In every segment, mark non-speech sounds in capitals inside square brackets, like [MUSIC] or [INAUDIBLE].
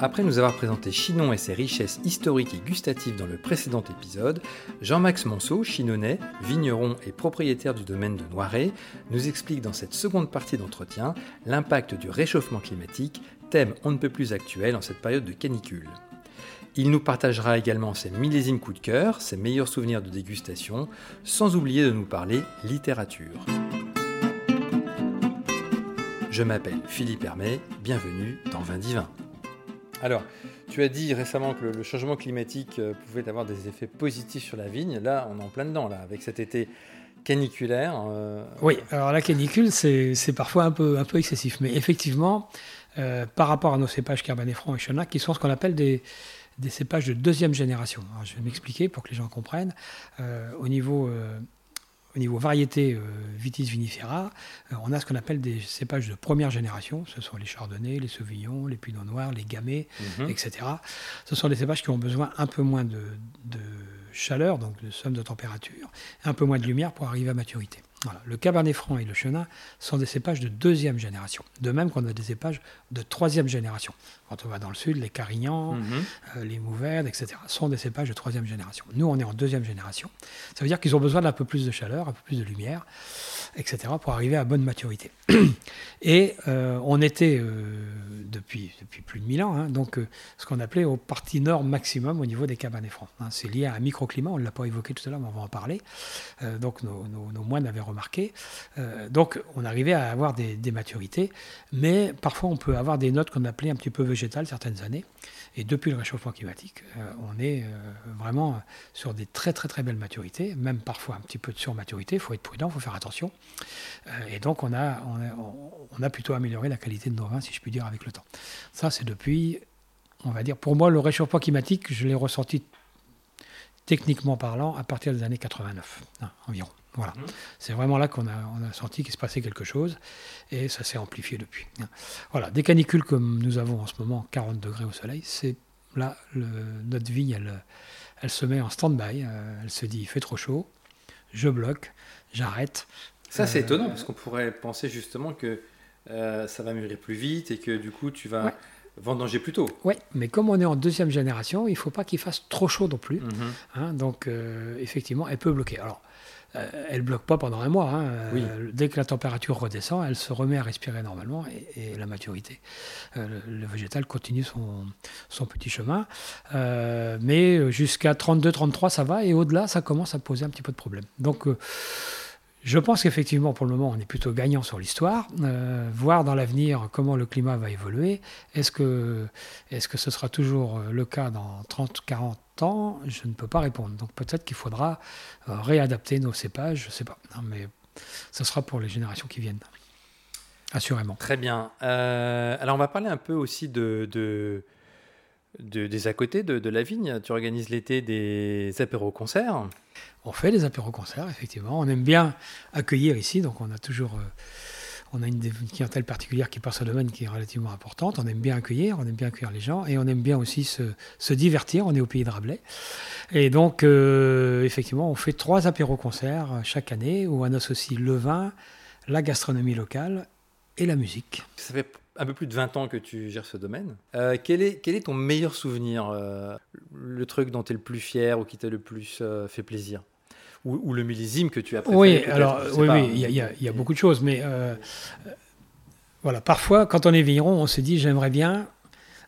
Après nous avoir présenté Chinon et ses richesses historiques et gustatives dans le précédent épisode, Jean-Max Monceau, chinonnais, vigneron et propriétaire du domaine de Noiret, nous explique dans cette seconde partie d'entretien l'impact du réchauffement climatique, thème on ne peut plus actuel en cette période de canicule. Il nous partagera également ses millésimes coups de cœur, ses meilleurs souvenirs de dégustation, sans oublier de nous parler littérature. Je m'appelle Philippe Hermé, bienvenue dans Vin Divin. Alors, tu as dit récemment que le, changement climatique euh, pouvait avoir des effets positifs sur la vigne. Là, on est en plein dedans, là, avec cet été caniculaire. Euh, oui, alors la canicule, c'est parfois un peu, excessif. Mais effectivement, euh, par rapport à nos cépages Cabernet Franc et Chenac, qui sont ce qu'on appelle des, des, cépages de deuxième génération. je vais m'expliquer pour que les gens comprennent. au niveau au niveau variété euh, vitis vinifera, euh, on a ce qu'on appelle des cépages de première génération. Ce sont les chardonnays, les sauvignons, les pinots noirs, les gamay, mhm. etc. Ce sont des cépages qui ont besoin un peu moins de, de chaleur, donc de somme de température, un peu moins de lumière pour arriver à maturité. Le Cabernet Franc et le Chenin sont des cépages de deuxième génération. De même qu'on a des cépages de troisième génération. Quand on va dans le sud, les Carignans, mhm. euh, les Mouverdes, etc. sont des cépages de troisième génération. Nous, on est en deuxième génération. Ça veut dire qu'ils ont besoin d'un peu plus de chaleur, un peu plus de lumière, etc. pour arriver à bonne maturité. [CLEARS THROAT] Et euh, on était, euh, depuis, depuis plus de 1000 ans, hein, donc ce qu'on appelait au parti nord maximum au niveau des Cabernet Francs. Hein. C'est lié à un microclimat, on ne l'a pas évoqué tout à l'heure, mais on va en parler. donc nos, nos moines avaient remarqué. Euh, donc on arrivait à avoir des, maturités, mais parfois on peut avoir des notes qu'on appelait un petit peu végétales certaines années. Et depuis le réchauffement climatique, euh, on est euh, vraiment sur des très très très belles maturités, même parfois un petit peu de surmaturité. Il faut être prudent, il faut faire attention. et donc on a, on a, plutôt amélioré la qualité de nos vins, si je puis dire, avec le temps. Ça c'est depuis, on va dire, pour moi le réchauffement climatique, je l'ai ressenti techniquement parlant à partir des années 89 hein, environ. Voilà. Mhm. C'est vraiment là qu'on a, on a senti qu'il se passait quelque chose et ça s'est amplifié depuis. Voilà. Des canicules comme nous avons en ce moment, 40 degrés au soleil, c'est là, le, notre vie, elle, elle se met en stand-by. Euh, elle se dit, il fait trop chaud, je bloque, j'arrête. Ça, c'est euh, étonnant parce qu'on pourrait penser justement que euh, ça va mûrir plus vite et que du coup, tu vas. vendanger plus tôt. Oui, mais comme on est en deuxième génération, il ne faut pas qu'il fasse trop chaud non plus. Mhm. Hein, donc, effectivement, elle peut bloquer. Alors, elle bloque pas pendant un mois. Hein. Euh, dès que la température redescend, elle se remet à respirer normalement et, la maturité. Euh, le, végétal continue son, son petit chemin. mais jusqu'à 32-33, ça va. Et au-delà, ça commence à poser un petit peu de problème. Donc, je pense qu'effectivement, pour le moment, on est plutôt gagnant sur l'histoire. Euh, voir dans l'avenir comment le climat va évoluer. Est-ce que, est que ce sera toujours euh, le cas dans 30, 40 ans Je ne peux pas répondre. Donc peut-être qu'il faudra euh, réadapter nos cépages, je ne sais pas. mais ce sera pour les générations qui viennent. Assurément. Très bien. alors on va parler un peu aussi de, de, des à côté de, de la vigne. Tu organises l'été des apéros-concerts. On fait des apéros-concerts, effectivement. On aime bien accueillir ici, donc on a toujours... Euh, on a une, clientèle particulière qui passe au domaine qui est relativement importante. On aime bien accueillir, on aime bien accueillir les gens et on aime bien aussi se, divertir. On est au pays de Rabelais. Et donc, euh, effectivement, on fait trois apéros-concerts chaque année où on associe le vin, la gastronomie locale et la musique. Ça fait un peu plus de 20 ans que tu gères ce domaine. Euh, quel, est, quel est ton meilleur souvenir Le truc dont tu es le plus fier ou qui t'a le plus fait plaisir? Ou, le millésime que tu as préféré Oui, alors oui, oui, il y, y, a beaucoup de choses, mais euh, voilà, parfois quand on est vigneron, on se dit j'aimerais bien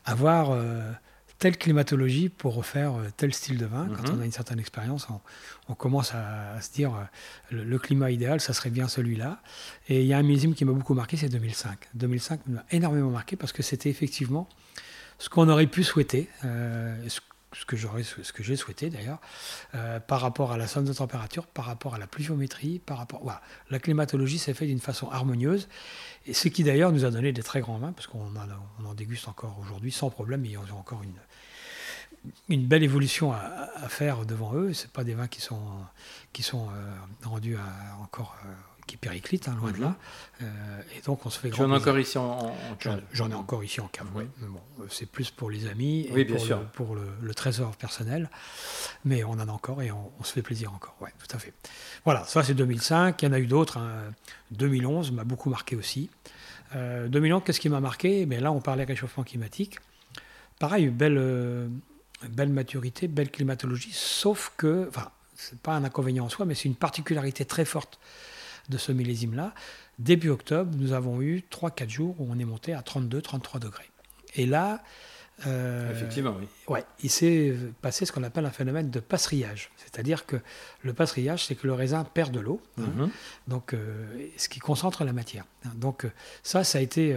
avoir euh, telle climatologie pour refaire euh, tel style de vin. Quand mhm. on a une certaine expérience, on, commence à, se dire le, climat idéal, ça serait bien celui-là. Et il y a un millésime qui m'a beaucoup marqué, c'est 2005. 2005 m'a énormément marqué parce que c'était effectivement ce qu'on aurait pu souhaiter, ce que j'aurais, ce que j'ai souhaité d'ailleurs, euh, par rapport à la somme de température, par rapport à la pluviométrie, par rapport, voilà, la climatologie s'est faite d'une façon harmonieuse, et ce qui d'ailleurs nous a donné des très grands vins, parce qu'on en, déguste encore aujourd'hui sans problème, mais ils ont encore une, une belle évolution à, faire devant eux. C'est pas des vins qui sont qui sont euh, rendus encore euh, qui périclite, hein, loin de là. Euh, et donc on se fait J'en ai encore ici en, cave. J'en ai encore ici en cave, oui. bon, euh, c'est plus pour les amis et pour, sûr. Le, pour le, trésor personnel. Mais on en a encore et on, se fait plaisir encore, ouais, tout à fait. Voilà, ça c'est 2005. Il y en a eu d'autres. 2011 hein. m'a beaucoup marqué aussi. Euh, 2011, qu'est-ce qui m'a marqué? Mais Là, on parlait réchauffement climatique. pareil, belle, belle maturité, belle climatologie, sauf que, enfin, c'est pas un inconvénient en soi, mais c'est une particularité très forte de ce millésime-là. Début octobre, nous avons eu 3-4 jours où on est monté à 32-33 degrés. Et là, euh, Effectivement, oui. Ouais, il s'est passé ce qu'on appelle un phénomène de passerillage. C'est-à-dire que le passerillage, c'est que le raisin perd de l'eau, hein, mhm. donc euh, ce qui concentre la matière. Hein. Donc euh, ça, ça a été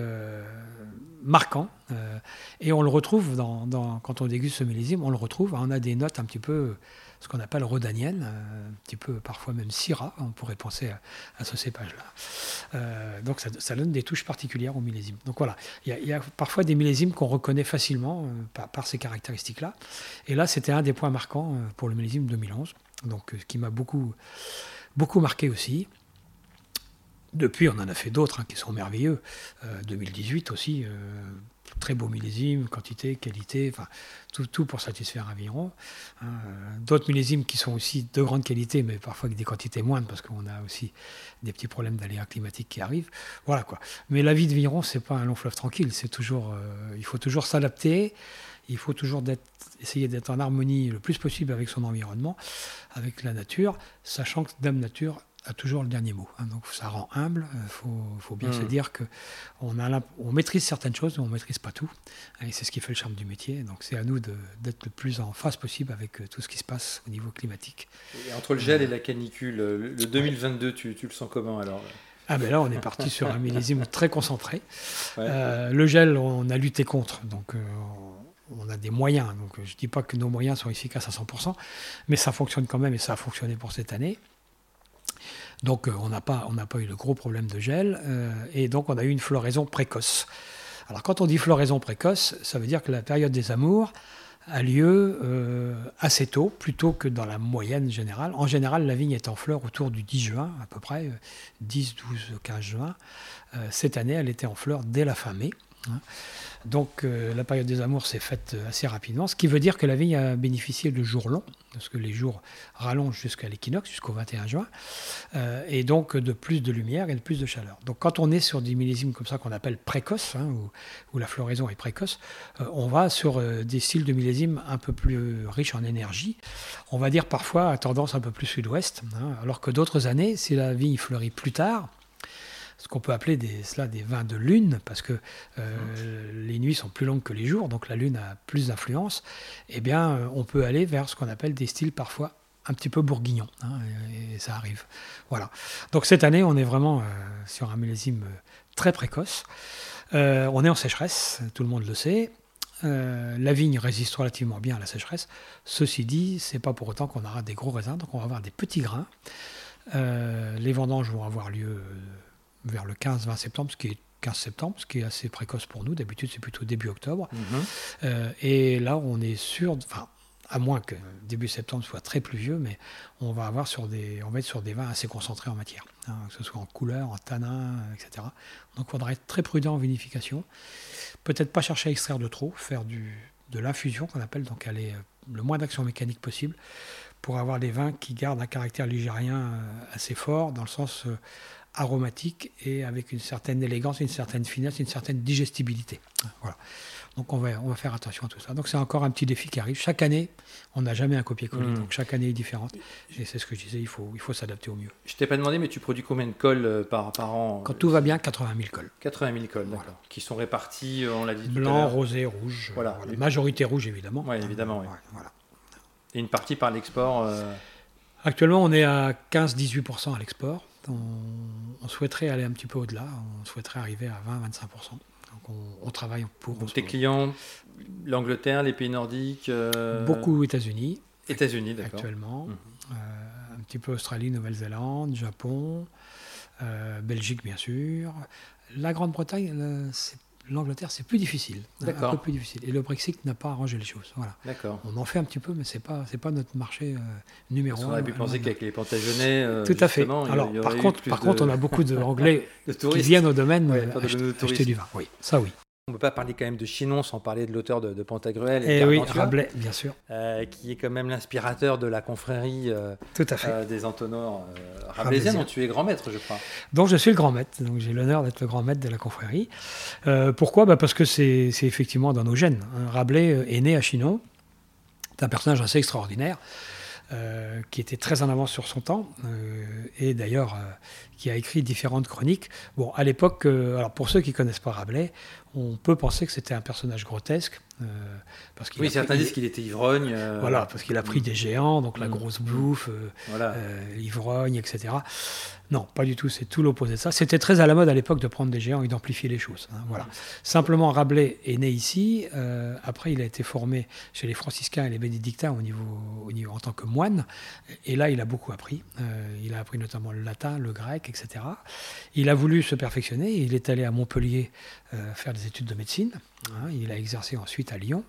marquant. et on le retrouve dans, quand on déguste ce millésime, on le retrouve. On a des notes un petit peu ce qu'on appelle rhodanienne, euh, un petit peu parfois même syrah, on pourrait penser à, ce cépage-là. Euh, donc ça, donne des touches particulières au millésime. Donc voilà, il y, a parfois des millésimes qu'on reconnaît facilement euh, par, ces caractéristiques-là. Et là, c'était un des points marquants pour le millésime 2011, donc qui m'a beaucoup, beaucoup marqué aussi. Depuis, on en a fait d'autres hein, qui sont merveilleux. 2018 aussi, très beau millésime, quantité, qualité, enfin, tout, tout pour satisfaire Aviron. Hein. D'autres millésimes qui sont aussi de grande qualité, mais parfois avec des quantités moindres, parce qu'on a aussi des petits problèmes d'aléas climatiques qui arrivent. Voilà quoi. Mais la vie de Viron, c'est pas un long fleuve tranquille. C'est toujours, euh, il faut toujours s'adapter. Il faut toujours essayer d'être en harmonie le plus possible avec son environnement, avec la nature, sachant que Dame Nature a toujours le dernier mot. Hein. donc ça rend humble. Il euh, faut, bien se mm. dire que on, on maîtrise certaines choses, mais on ne maîtrise pas tout. Et c'est ce qui fait le charme du métier. Donc c'est à nous d'être le plus en phase possible avec euh, tout ce qui se passe au niveau climatique. Et entre le gel et la canicule, le 2022, tu, le sens comment alors? Ah ben là, on est parti sur un [LAUGHS] millésime très concentré. Euh, le gel, on a lutté contre, donc on a des moyens. Donc je ne dis pas que nos moyens sont efficaces à 100%, mais ça fonctionne quand même et ça a fonctionné pour cette année. Donc euh, on n'a pas, eu de gros problèmes de gel euh, et donc on a eu une floraison précoce. Alors quand on dit floraison précoce, ça veut dire que la période des amours a lieu euh, assez tôt, plutôt que dans la moyenne générale. En général, la vigne est en fleur autour du 10 juin, à peu près, 10, 12, 15 juin. cette année, elle était en fleur dès la fin mai. Hein. Donc euh, la période des amours s'est faite euh, assez rapidement, ce qui veut dire que la vigne a bénéficié de jours longs, parce que les jours rallongent jusqu'à l'équinoxe, jusqu'au 21 juin, euh, et donc de plus de lumière et de plus de chaleur. Donc quand on est sur des millésimes comme ça qu'on appelle précoces, hein, où, la floraison est précoce, on va sur des styles de millésimes un peu plus riches en énergie, on va dire parfois à tendance un peu plus sud-ouest, hein, alors que d'autres années, si la vigne fleurit plus tard, ce qu'on peut appeler des, cela des vins de lune, parce que euh, les nuits sont plus longues que les jours, donc la lune a plus d'influence, eh bien, euh, on peut aller vers ce qu'on appelle des styles parfois un petit peu bourguignons, hein, et, ça arrive. Voilà. Donc cette année, on est vraiment euh, sur un millésime très précoce. on est en sécheresse, tout le monde le sait. la vigne résiste relativement bien à la sécheresse. Ceci dit, c'est pas pour autant qu'on aura des gros raisins, donc on va avoir des petits grains. les vendanges vont avoir lieu vers le 15-20 septembre, ce qui est 15 septembre, ce qui est assez précoce pour nous. D'habitude, c'est plutôt début octobre. Mhm. Euh, et là, on est sûr, enfin, à moins que début septembre soit très pluvieux, mais on va avoir sur des, on va être sur des vins assez concentrés en matière, hein, que ce soit en couleur, en tanin, etc. Donc, il faudra être très prudent en vinification. Peut-être pas chercher à extraire de trop, faire du, de l'infusion qu'on appelle, donc aller euh, le moins d'action mécanique possible pour avoir des vins qui gardent un caractère ligérien euh, assez fort, dans le sens aromatique et avec une certaine élégance, une certaine finesse, une certaine digestibilité. Voilà. Donc on va, on va faire attention à tout ça. Donc c'est encore un petit défi qui arrive. Chaque année, on n'a jamais un copier-coller. Mmh. Donc chaque année est différente. Et c'est ce que je disais, il faut, il faut s'adapter au mieux. Je t'ai pas demandé, mais tu produis combien de cols euh, par, par an Quand tout va bien, 80 000 cols. 80 000 cols, d'accord. Qui sont répartis, euh, on l'a dit Blanc, rosé, rouge. Voilà. Majorité rouge, évidemment. Oui, évidemment. Voilà. Et une partie par l'export euh, Actuellement, on est à 15-18% à l'export on, souhaiterait aller un petit peu au-delà, on souhaiterait arriver à 20-25%. Donc on, travaille pour... Donc tes clients, l'Angleterre, les pays nordiques euh, Beaucoup États-Unis. États-Unis, d'accord. Actuellement. Mhm. Euh, un petit peu Australie, Nouvelle-Zélande, Japon, euh, Belgique bien sûr. La Grande-Bretagne, c'est l'Angleterre, c'est plus difficile. Un peu plus difficile. Et le Brexit n'a pas arrangé les choses. Voilà. D'accord. On en fait un petit peu, mais c'est pas c'est pas notre marché euh, numéro un. On aurait pu penser qu'avec les Plantagenets, euh, tout à fait. Alors par contre, par contre, on a beaucoup d'anglais [LAUGHS] qui viennent au domaine euh, acheter, du vin. Oui, ça oui. On ne peut pas parler quand même de Chinon sans parler de l'auteur de, Pantagruel et, et eh oui, Rabelais, bien sûr. Euh, qui est quand même l'inspirateur de la confrérie euh, Tout à fait. Euh, des entonnoirs rabelaisiens, dont tu es grand maître, je crois. Donc je suis le grand maître, donc j'ai l'honneur d'être le grand maître de la confrérie. pourquoi? Bah Parce que c'est effectivement dans nos gènes. Hein. Rabelais est né à Chinon, c'est un personnage assez extraordinaire. Qui était très en avance sur son temps, et d'ailleurs qui a écrit différentes chroniques. Bon, à l'époque, alors pour ceux qui connaissent pas Rabelais, on peut penser que c'était un personnage grotesque. Euh, parce oui, certains disent qu'il était ivrogne. Euh, voilà, parce qu'il a pris des géants, donc la mm. grosse bouffe, euh, voilà. l'ivrogne, etc. Non, pas du tout, c'est tout l'opposé de ça. C'était très à la mode à l'époque de prendre des géants et d'amplifier les choses. Hein, voilà. Simplement, Rabelais est né ici. après, il a été formé chez les franciscains et les bénédictins au niveau, au niveau, en tant que moine. Et là, il a beaucoup appris. il a appris notamment le latin, le grec, etc. Il a voulu se perfectionner. Il est allé à Montpellier faire des études de médecine. Hein, il a exercé ensuite à Lyon.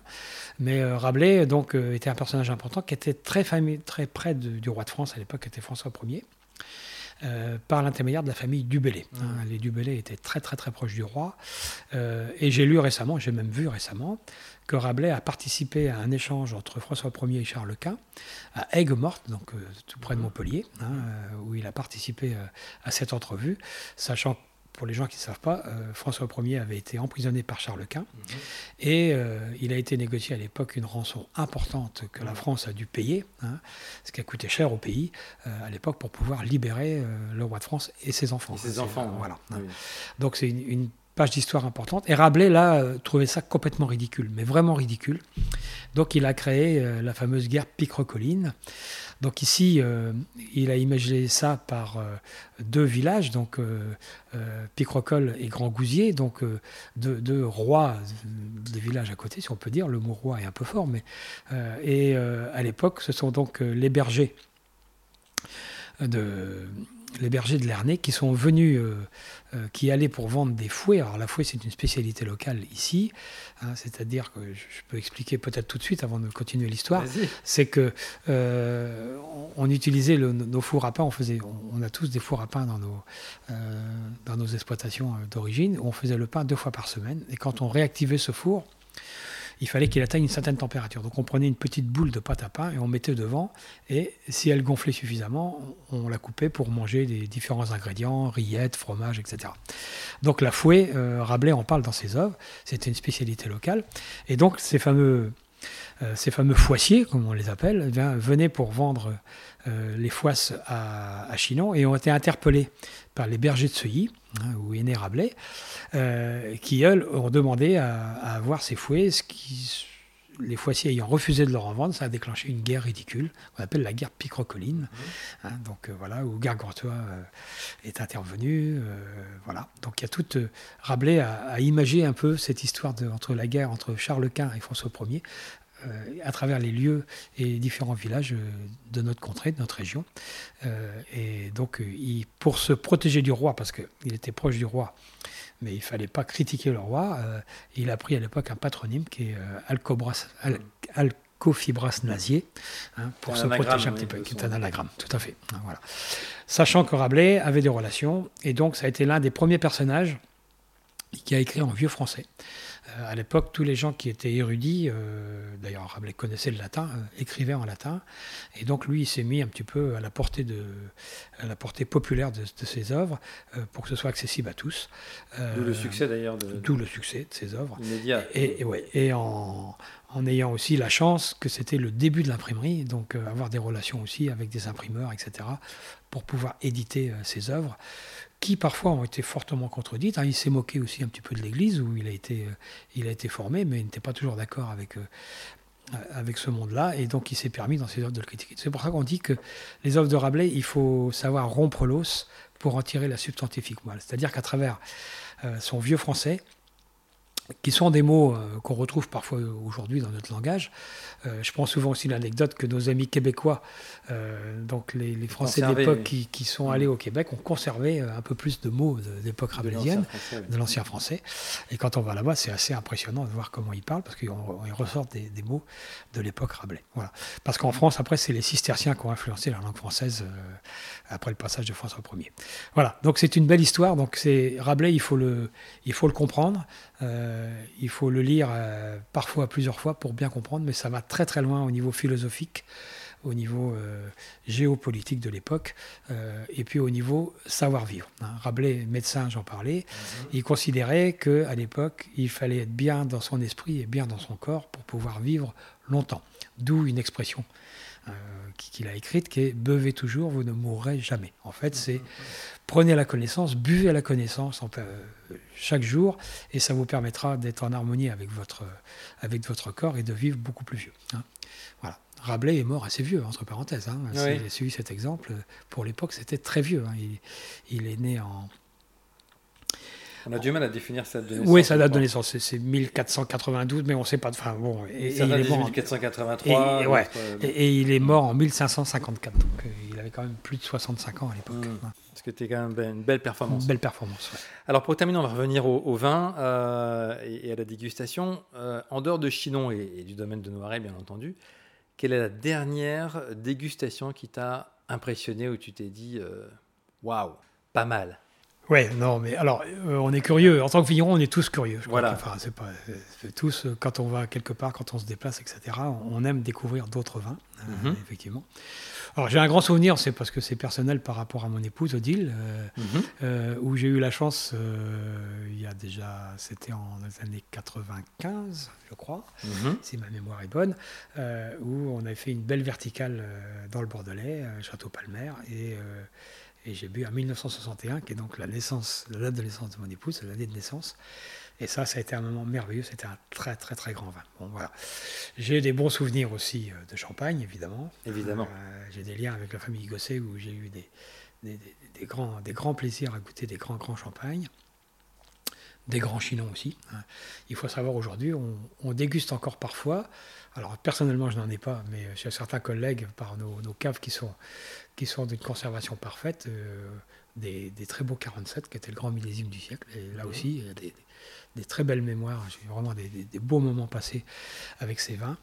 Mais euh, Rabelais donc, euh, était un personnage important qui était très, très près du roi de France à l'époque, qui était François Ier. Euh, par l'intermédiaire de la famille Dubélé. Hein. Mmh. les Dubélé étaient très très très proches du roi. et j'ai lu récemment, j'ai même vu récemment, que Rabelais a participé à un échange entre François Ier et Charles Quint à Aigues-Mortes, donc tout près de mmh. Montpellier, hein, où il a participé à cette entrevue, sachant pour les gens qui ne savent pas, euh, François Ier avait été emprisonné par Charles Quint mhm. et euh, il a été négocié à l'époque une rançon importante que la mhm. France a dû payer, hein, ce qui a coûté cher au pays euh, à l'époque pour pouvoir libérer le roi de France et ses enfants. ses enfants, voilà. Hein. Donc c'est une, page d'histoire importante. Et Rabelais, là, trouvait ça complètement ridicule, mais vraiment ridicule. Donc il a créé la fameuse guerre picrocoline. Donc ici, euh, il a imaginé ça par euh, deux villages, donc euh, Picrocole et Grand Gousier, donc deux, rois des villages à côté, si on peut dire. Le mot roi est un peu fort, mais et à l'époque, ce sont donc les bergers de les bergers de Lernay qui sont venus, euh, euh, qui allaient pour vendre des fouets. Alors la fouet, c'est une spécialité locale ici, hein, c'est-à-dire que je peux expliquer peut-être tout de suite avant de continuer l'histoire. C'est que euh, on utilisait nos fours à pain. On faisait, on, a tous des fours à pain dans nos dans nos exploitations d'origine. On faisait le pain deux fois par semaine, et quand on réactivait ce four, il fallait qu'il atteigne une certaine température. Donc on prenait une petite boule de pâte à pain et on mettait devant. Et si elle gonflait suffisamment, on la coupait pour manger les différents ingrédients, rillettes, fromage, etc. Donc la fouet, euh, Rabelais en parle dans ses œuvres. C'était une spécialité locale. Et donc ces fameux, euh, ces fameux foissiers, comme on les appelle, eh venaient pour vendre euh, les foisses à, Chinon et ont été interpellés par les bergers de Seuilly, hein, où est né Rabelais, euh, qui, eux, ont demandé à, avoir ces fouets, ce qui, les foissiers ayant refusé de leur en vendre, ça a déclenché une guerre ridicule, qu'on appelle la guerre picrocoline. Mmh. Hein, donc euh, voilà, où Gargantua est intervenu. voilà. Donc il y a tout. Rabelais a, imagé un peu cette histoire de, entre la guerre entre Charles Quint et François Ier, euh, à travers les lieux et différents villages euh, de notre contrée, de notre région. Euh, et donc, pour se protéger du roi, parce qu'il était proche du roi, mais il ne fallait pas critiquer le roi, il a pris à l'époque un patronyme qui est Alcobras, Alcofibras Nazier, hein, pour se protéger un petit peu, qui est un anagramme, tout à fait. Hein, voilà. Sachant que Rabelais avait des relations, et donc ça a été l'un des premiers personnages qui a écrit en vieux français. Euh, à l'époque, tous les gens qui étaient érudits, euh, d'ailleurs Rabelais connaissait le latin, euh, écrivaient en latin, et donc lui, il s'est mis un petit peu à la portée, de, la portée populaire de, ses œuvres pour que ce soit accessible à tous. D'où le succès d'ailleurs. De... D'où le succès de ses œuvres. Et, et, ouais, et en, en ayant aussi la chance que c'était le début de l'imprimerie, donc avoir des relations aussi avec des imprimeurs, etc., pour pouvoir éditer ses œuvres qui parfois ont été fortement contredites. Hein, il s'est moqué aussi un petit peu de l'Église, où il a été, euh, formé, mais il n'était pas toujours d'accord avec, euh, avec ce monde-là, et donc il s'est permis dans ses œuvres de le critiquer. C'est pour ça qu'on dit que les œuvres de Rabelais, il faut savoir rompre l'os pour en tirer la substantifique moelle. C'est-à-dire qu'à travers euh, son vieux français, qui sont des mots euh, qu'on retrouve parfois aujourd'hui dans notre langage. Euh, je prends souvent aussi l'anecdote que nos amis québécois, euh, donc les, Français d'époque qui, sont allés au Québec, ont conservé un peu plus de mots d'époque rabelaisienne, de l'ancien français. Et quand on va là-bas, c'est assez impressionnant de voir comment ils parlent, parce qu'ils ressortent des, des, mots de l'époque Rabelais. Voilà. Parce qu'en France, après, c'est les cisterciens qui ont influencé la langue française après le passage de François Ier. Voilà, donc c'est une belle histoire. Donc c'est Rabelais, il faut le, il faut le comprendre. Il faut le lire parfois plusieurs fois pour bien comprendre, mais ça va très très loin au niveau philosophique au niveau euh, géopolitique de l'époque, euh, et puis au niveau savoir-vivre. Hein. Rabelais, médecin, j'en parlais, mhm. il considérait qu'à l'époque, il fallait être bien dans son esprit et bien dans son corps pour pouvoir vivre longtemps. D'où une expression euh, qu'il a écrite qui est Buvez toujours, vous ne mourrez jamais. En fait, c'est prenez la connaissance, buvez la connaissance chaque jour, et ça vous permettra d'être en harmonie avec votre, avec votre corps et de vivre beaucoup plus vieux. Hein. Voilà. Rabelais est mort assez vieux, entre parenthèses. Hein. Oui. suivi cet exemple. Pour l'époque, c'était très vieux. Hein. Il, est né en. On a du mal à définir sa date de naissance. Oui, sa date de naissance, c'est 1492, mais on ne sait pas. Enfin, bon, et, il est mort 1483. Et, ouais, et, il est mort en 1554, donc euh, il avait quand même plus de 65 ans à l'époque. Mmh. Ce qui était quand même une belle performance. Une belle performance, Alors pour terminer, on va revenir au, vin euh, et, à la dégustation. Euh, en dehors de Chinon et, du domaine de Noiret, bien entendu, quelle est la dernière dégustation qui t'a impressionné où tu t'es dit euh, waouh, pas mal? Ouais, non, mais alors, euh, on est curieux. En tant que vigneron, on est tous curieux. voilà. Enfin, c'est pas tous quand on va quelque part, quand on se déplace, etc. On, aime découvrir d'autres vins, euh, mhm. effectivement. Alors j'ai un grand souvenir, c'est parce que c'est personnel par rapport à mon épouse Odile, mhm. où j'ai eu la chance, il y a déjà, c'était en années 95, je crois, mhm. si ma mémoire est bonne, où on avait fait une belle verticale dans le Bordelais, Château Palmer, et et j'ai bu en 1961, qui est donc la naissance, la date de naissance de mon épouse, l'année de naissance. Et ça, ça a été un moment merveilleux. C'était un très, très, très grand vin. Bon, voilà. J'ai des bons souvenirs aussi euh, de Champagne, évidemment. Évidemment. Euh, j'ai des liens avec la famille Gosset où j'ai eu des, des, des, grands, des grands plaisirs à goûter des grands, grands champagnes. Des grands chinons aussi. Hein. Il faut savoir aujourd'hui, on, on, déguste encore parfois. Alors personnellement, je n'en ai pas, mais j'ai certains collègues par nos, nos caves qui sont qui sont d'une conservation parfaite, euh, des, très beaux 47 qui étaient le grand millésime du siècle. Et là aussi, il y a des, des très belles mémoires. J'ai vraiment des, beaux moments passés avec ces vins.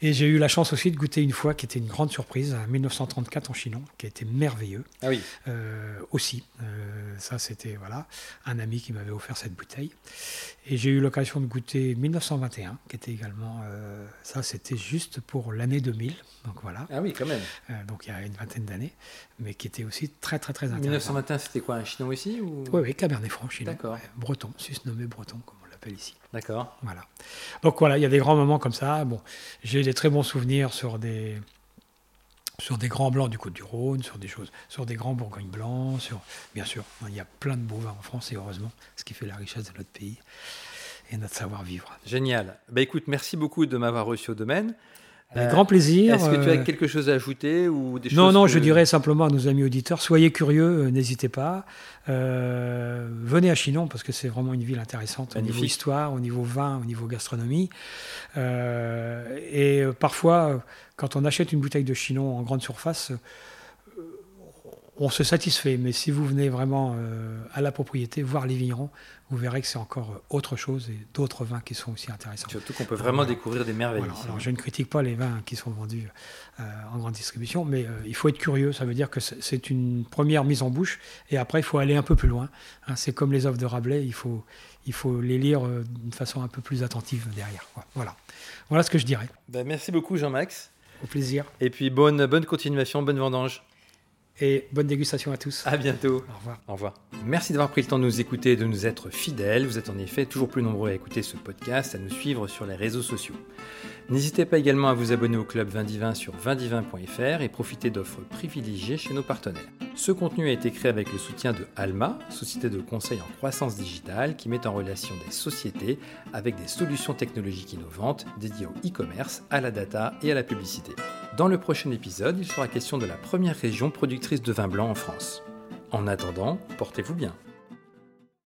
Et j'ai eu la chance aussi de goûter une fois, qui était une grande surprise, en 1934 en Chinon, qui a été merveilleux. Ah oui. Euh, aussi. Euh, ça, c'était voilà, un ami qui m'avait offert cette bouteille. Et j'ai eu l'occasion de goûter 1921, qui était également. Euh, ça, c'était juste pour l'année 2000. Donc voilà. Ah oui, quand même. donc il y a une vingtaine d'années, mais qui était aussi très, très, très intéressant. 1921, c'était quoi, un Chinon aussi ou... Oui, oui, Cabernet Franc, Chinon. D'accord. breton, nommé breton comme on l'appelle ici. D'accord. Voilà. Donc voilà, il y a des grands moments comme ça. Bon, j'ai des très bons souvenirs sur des sur des grands blancs du Côte-du-Rhône, sur des choses, sur des grands Bourgognes blancs, sur bien sûr, il y a plein de beaux vins en France et heureusement, ce qui fait la richesse de notre pays et notre savoir-vivre. Génial. Bah écoute, merci beaucoup de m'avoir reçu au domaine. Avec grand plaisir. Est-ce que tu as euh, quelque chose à ajouter ou des Non, non, je dirais simplement à nos amis auditeurs, soyez curieux, euh, n'hésitez pas. Euh, venez à Chinon parce que c'est vraiment une ville intéressante au niveau histoire, au niveau vin, au niveau gastronomie. et parfois, quand on achète une bouteille de Chinon en grande surface, on se satisfait. Mais si vous venez vraiment à la propriété, voir les vignerons, vous verrez que c'est encore euh, autre chose et d'autres vins qui sont aussi intéressants. Surtout qu'on peut vraiment découvrir des merveilles. Alors, je ne critique pas les vins qui sont vendus euh, en grande distribution, mais euh, il faut être curieux. Ça veut dire que c'est une première mise en bouche et après, il faut aller un peu plus loin. Hein. c'est comme les offres de Rabelais, il faut, il faut les lire d'une façon un peu plus attentive derrière. Voilà, voilà ce que je dirais. Ben, merci beaucoup, Jean-Max. Au plaisir. Et puis, bonne, bonne continuation, bonne vendange et bonne dégustation à tous. À bientôt. Au revoir. Au revoir. Merci d'avoir pris le temps de nous écouter et de nous être fidèles. Vous êtes en effet toujours plus nombreux à écouter ce podcast, à nous suivre sur les réseaux sociaux. N'hésitez pas également à vous abonner au club Vindivin sur vindivin.fr et profiter d'offres privilégiées chez nos partenaires. Ce contenu a été créé avec le soutien de Alma, société de conseil en croissance digitale qui met en relation des sociétés avec des solutions technologiques innovantes dédiées au e-commerce, à la data et à la publicité. Dans le prochain épisode, il sera question de la première région productrice de vin blanc en France. En attendant, portez-vous bien.